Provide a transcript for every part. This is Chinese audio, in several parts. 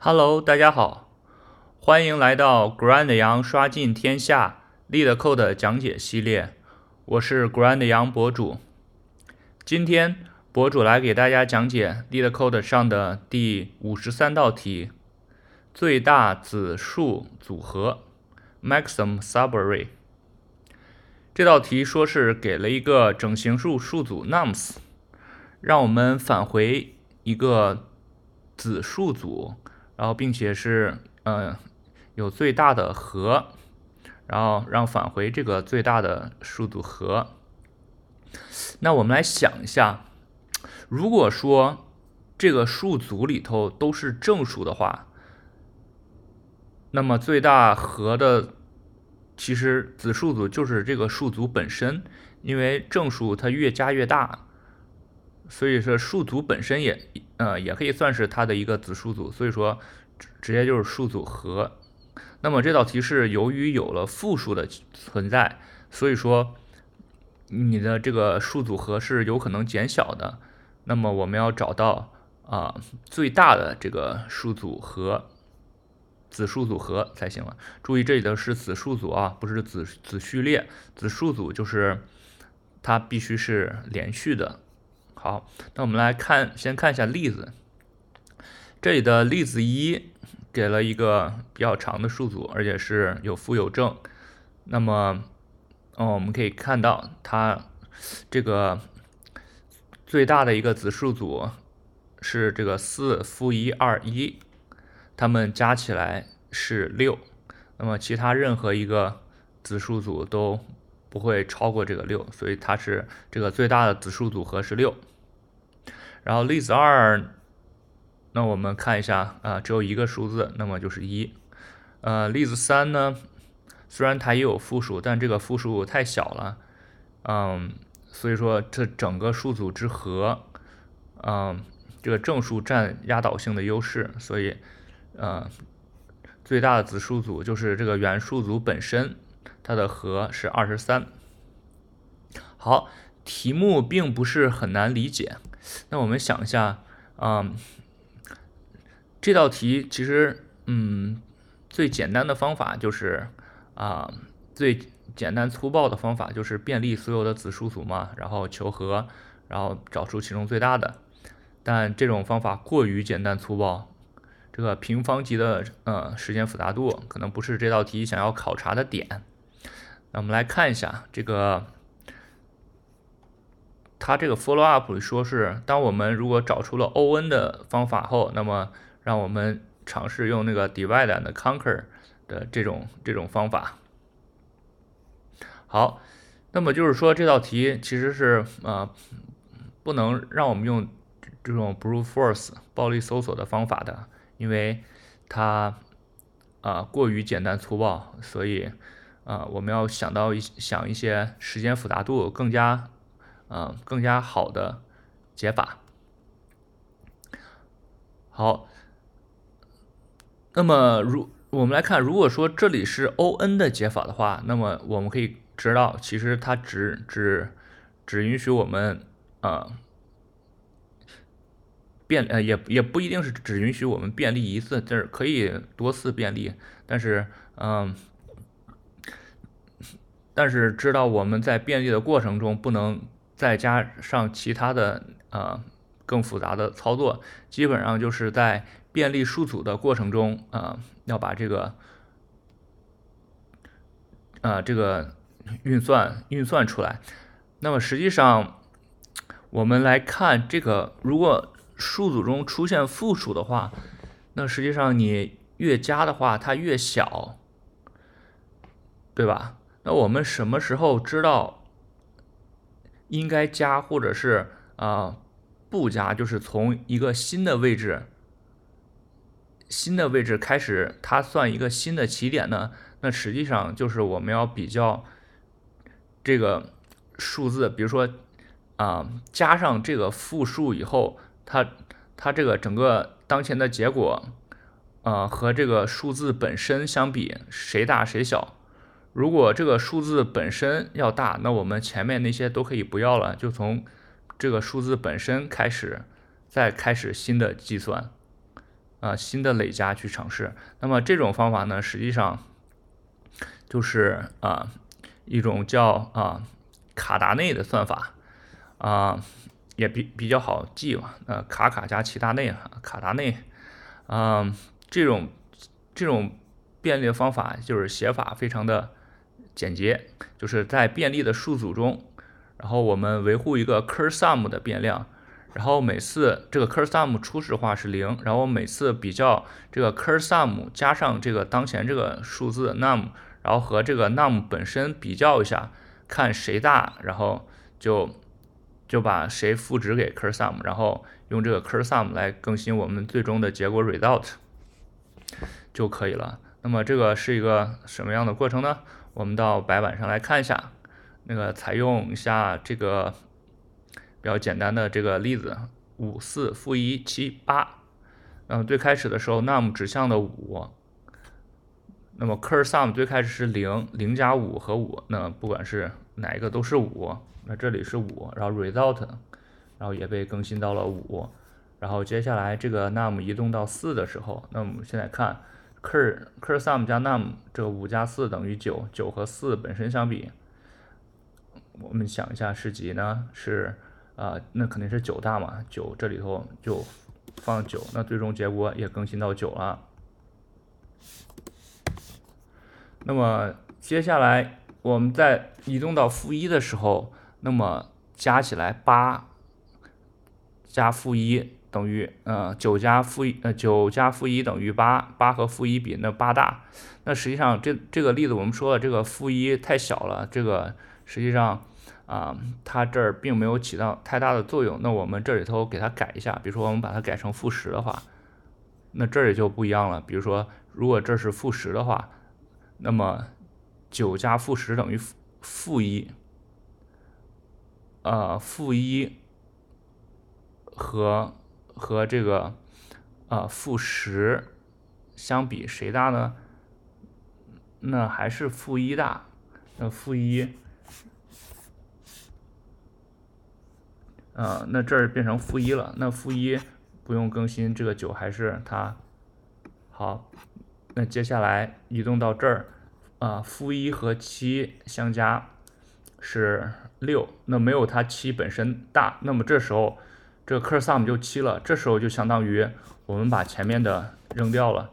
Hello，大家好，欢迎来到 Grand 羊刷尽天下 LeetCode 讲解系列，我是 Grand 羊博主。今天博主来给大家讲解 LeetCode 上的第五十三道题：最大子数组合 （Maximum Subarray）。这道题说是给了一个整形数数组 nums，让我们返回一个子数组。然后，并且是嗯有最大的和，然后让返回这个最大的数组和。那我们来想一下，如果说这个数组里头都是正数的话，那么最大和的其实子数组就是这个数组本身，因为正数它越加越大，所以说数组本身也。呃，也可以算是它的一个子数组，所以说直直接就是数组和。那么这道题是由于有了负数的存在，所以说你的这个数组和是有可能减小的。那么我们要找到啊最大的这个数组和子数组和才行了。注意这里的是子数组啊，不是子子序列。子数组就是它必须是连续的。好，那我们来看，先看一下例子。这里的例子一给了一个比较长的数组，而且是有负有正。那么，嗯，我们可以看到它这个最大的一个子数组是这个四负一二一，它们加起来是六。那么其他任何一个子数组都不会超过这个六，所以它是这个最大的子数组合是六。然后例子二，那我们看一下啊，只有一个数字，那么就是一。呃，例子三呢，虽然它也有负数，但这个负数太小了，嗯，所以说这整个数组之和，嗯，这个正数占压倒性的优势，所以，呃，最大的子数组就是这个原数组本身，它的和是二十三。好，题目并不是很难理解。那我们想一下，啊，这道题其实，嗯，最简单的方法就是啊，最简单粗暴的方法就是便利所有的子数组嘛，然后求和，然后找出其中最大的。但这种方法过于简单粗暴，这个平方级的呃时间复杂度可能不是这道题想要考察的点。那我们来看一下这个。它这个 follow up 说是，当我们如果找出了 O(n) 的方法后，那么让我们尝试用那个 divide and conquer 的这种这种方法。好，那么就是说这道题其实是呃不能让我们用这种 brute force 暴力搜索的方法的，因为它啊过于简单粗暴，所以啊我们要想到一想一些时间复杂度更加。嗯，更加好的解法。好，那么如我们来看，如果说这里是 O(n) 的解法的话，那么我们可以知道，其实它只只只允许我们啊变呃也也不一定是只允许我们便利一次，就是可以多次便利，但是嗯，但是知道我们在便利的过程中不能。再加上其他的呃更复杂的操作，基本上就是在便利数组的过程中啊，要把这个啊这个运算运算出来。那么实际上，我们来看这个，如果数组中出现负数的话，那实际上你越加的话，它越小，对吧？那我们什么时候知道？应该加或者是啊不加，就是从一个新的位置，新的位置开始，它算一个新的起点呢？那实际上就是我们要比较这个数字，比如说啊加上这个负数以后，它它这个整个当前的结果，呃和这个数字本身相比，谁大谁小？如果这个数字本身要大，那我们前面那些都可以不要了，就从这个数字本身开始，再开始新的计算。啊新的累加去尝试。那么这种方法呢，实际上就是啊一种叫啊卡达内的算法啊，也比比较好记嘛。呃，卡卡加齐达内啊，卡达内，嗯，这种这种便利的方法就是写法非常的简洁，就是在便利的数组中，然后我们维护一个 kersum 的变量。然后每次这个 kersum 初始化是零，然后每次比较这个 kersum 加上这个当前这个数字 num，然后和这个 num 本身比较一下，看谁大，然后就就把谁赋值给 kersum，然后用这个 kersum 来更新我们最终的结果 result 就可以了。那么这个是一个什么样的过程呢？我们到白板上来看一下，那个采用一下这个。比较简单的这个例子，五四负一七八，嗯，最开始的时候，num 指向的五，那么 kersum 最开始是零，零加五和五，那不管是哪一个都是五，那这里是五，然后 result，然后也被更新到了五，然后接下来这个 num 移动到四的时候，那我们现在看 ker kersum 加 num，这个五加四等于九，九和四本身相比，我们想一下是几呢？是。啊，那肯定是九大嘛，九这里头就放九，那最终结果也更新到九了。那么接下来我们在移动到负一的时候，那么加起来八加负一等于呃九加负一呃九加负一等于八，八和负一比那八大。那实际上这这个例子我们说了，这个负一太小了，这个实际上。啊，它这儿并没有起到太大的作用。那我们这里头给它改一下，比如说我们把它改成负十的话，那这儿也就不一样了。比如说，如果这是负十的话，那么九加负十等于负一。呃，负一和和这个呃负十相比，谁大呢？那还是负一大。那负一。呃，那这儿变成负一了，那负一不用更新，这个九还是它。好，那接下来移动到这儿，啊，负一和七相加是六，那没有它七本身大，那么这时候这个 kersum 就七了，这时候就相当于我们把前面的扔掉了，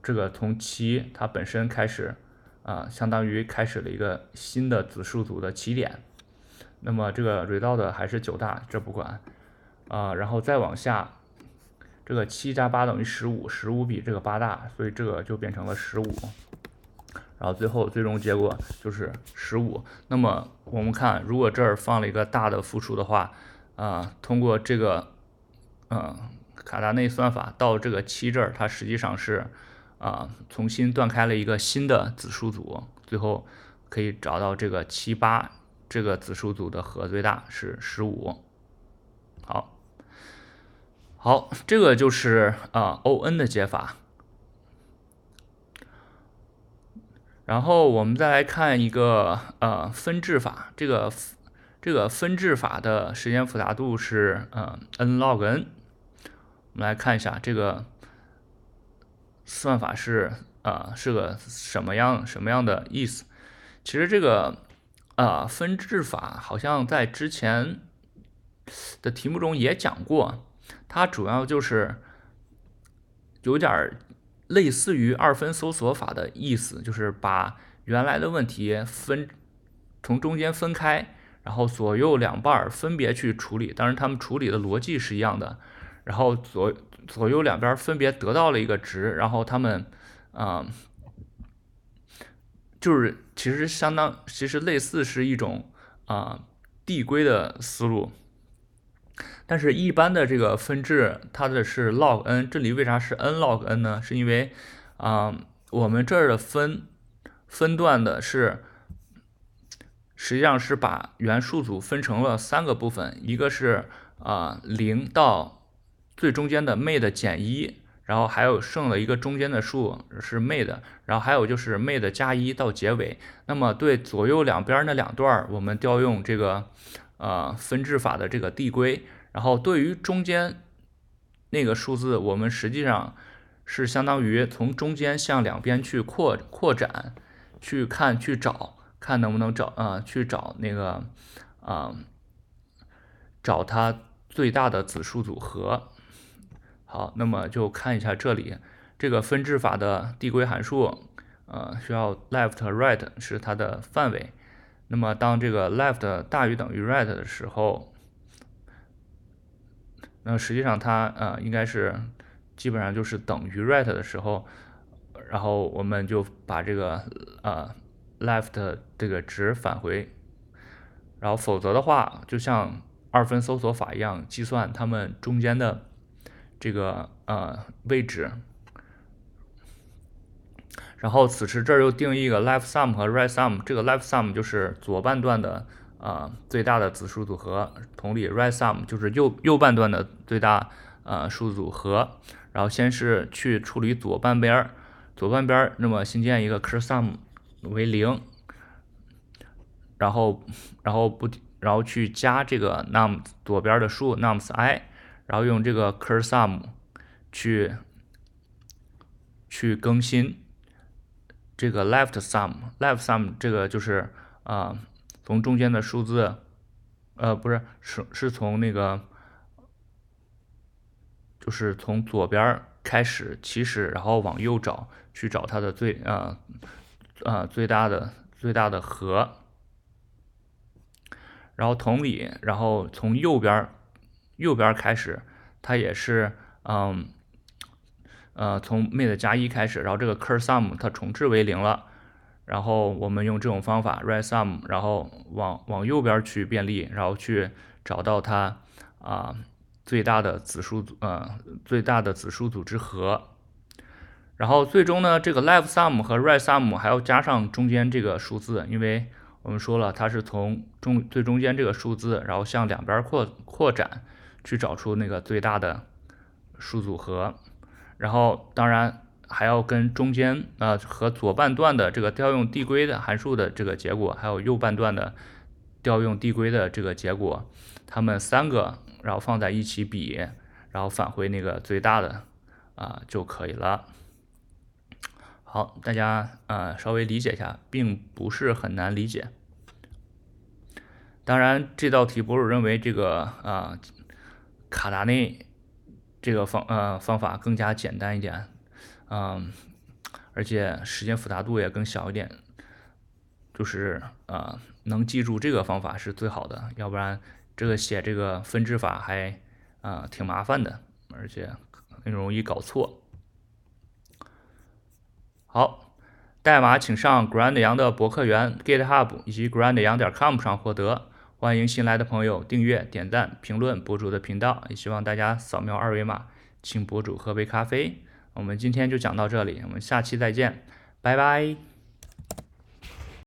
这个从七它本身开始，啊，相当于开始了一个新的子数组的起点。那么这个 result 还是九大，这不管啊，然后再往下，这个七加八等于十五，十五比这个八大，所以这个就变成了十五，然后最后最终结果就是十五。那么我们看，如果这儿放了一个大的复数的话，啊，通过这个嗯卡达内算法到这个七这儿，它实际上是啊重新断开了一个新的子数组，最后可以找到这个七八。这个子数组的和最大是十五，好，好，这个就是啊 O N 的解法。然后我们再来看一个呃分治法，这个这个分治法的时间复杂度是呃 n log n。我们来看一下这个算法是啊是个什么样什么样的意思？其实这个。啊，分治法好像在之前的题目中也讲过，它主要就是有点类似于二分搜索法的意思，就是把原来的问题分从中间分开，然后左右两半分别去处理，当然他们处理的逻辑是一样的，然后左左右两边分别得到了一个值，然后他们啊。就是其实相当，其实类似是一种啊递归的思路，但是一般的这个分治它的是 log n，这里为啥是 n log n 呢？是因为啊我们这儿的分分段的是实际上是把原数组分成了三个部分，一个是啊零到最中间的 made 减一。然后还有剩了一个中间的数是 made，然后还有就是 made 加一到结尾。那么对左右两边那两段，我们调用这个呃分治法的这个递归。然后对于中间那个数字，我们实际上是相当于从中间向两边去扩扩展，去看去找，看能不能找啊，去找那个啊，找它最大的子数组合。好，那么就看一下这里这个分治法的递归函数，呃，需要 left right 是它的范围。那么当这个 left 大于等于 right 的时候，那实际上它呃应该是基本上就是等于 right 的时候，然后我们就把这个呃 left 这个值返回，然后否则的话，就像二分搜索法一样，计算它们中间的这个呃位置。然后此时这儿又定义一个 left sum 和 right sum，这个 left sum 就是左半段的呃最大的子数组合，同理 right sum 就是右右半段的最大呃数组合。然后先是去处理左半边儿，左半边儿，那么新建一个 cur sum 为零，然后然后不然后去加这个 num 左边的数 nums i，然后用这个 cur sum 去去更新。这个 left sum，left sum 这个就是啊，从中间的数字，呃，不是，是是从那个，就是从左边开始起始，然后往右找，去找它的最啊啊最大的最大的和，然后同理，然后从右边右边开始，它也是嗯。呃，从 mid 加一开始，然后这个 cur sum 它重置为零了，然后我们用这种方法 right sum，然后往往右边去便利，然后去找到它啊最大的子数组呃最大的子数组之和，然后最终呢，这个 left sum 和 right sum 还要加上中间这个数字，因为我们说了它是从中最中间这个数字，然后向两边扩扩展，去找出那个最大的数组合。然后当然还要跟中间啊和左半段的这个调用递归的函数的这个结果，还有右半段的调用递归的这个结果，它们三个然后放在一起比，然后返回那个最大的啊就可以了。好，大家啊稍微理解一下，并不是很难理解。当然这道题博主认为这个啊卡达内。这个方呃方法更加简单一点，嗯，而且时间复杂度也更小一点，就是啊能记住这个方法是最好的，要不然这个写这个分支法还啊挺麻烦的，而且很容易搞错。好，代码请上 Grand 杨的博客园 GitHub 以及 Grand 杨点 com 上获得。欢迎新来的朋友订阅、点赞、评论博主的频道，也希望大家扫描二维码，请博主喝杯咖啡。我们今天就讲到这里，我们下期再见，拜拜。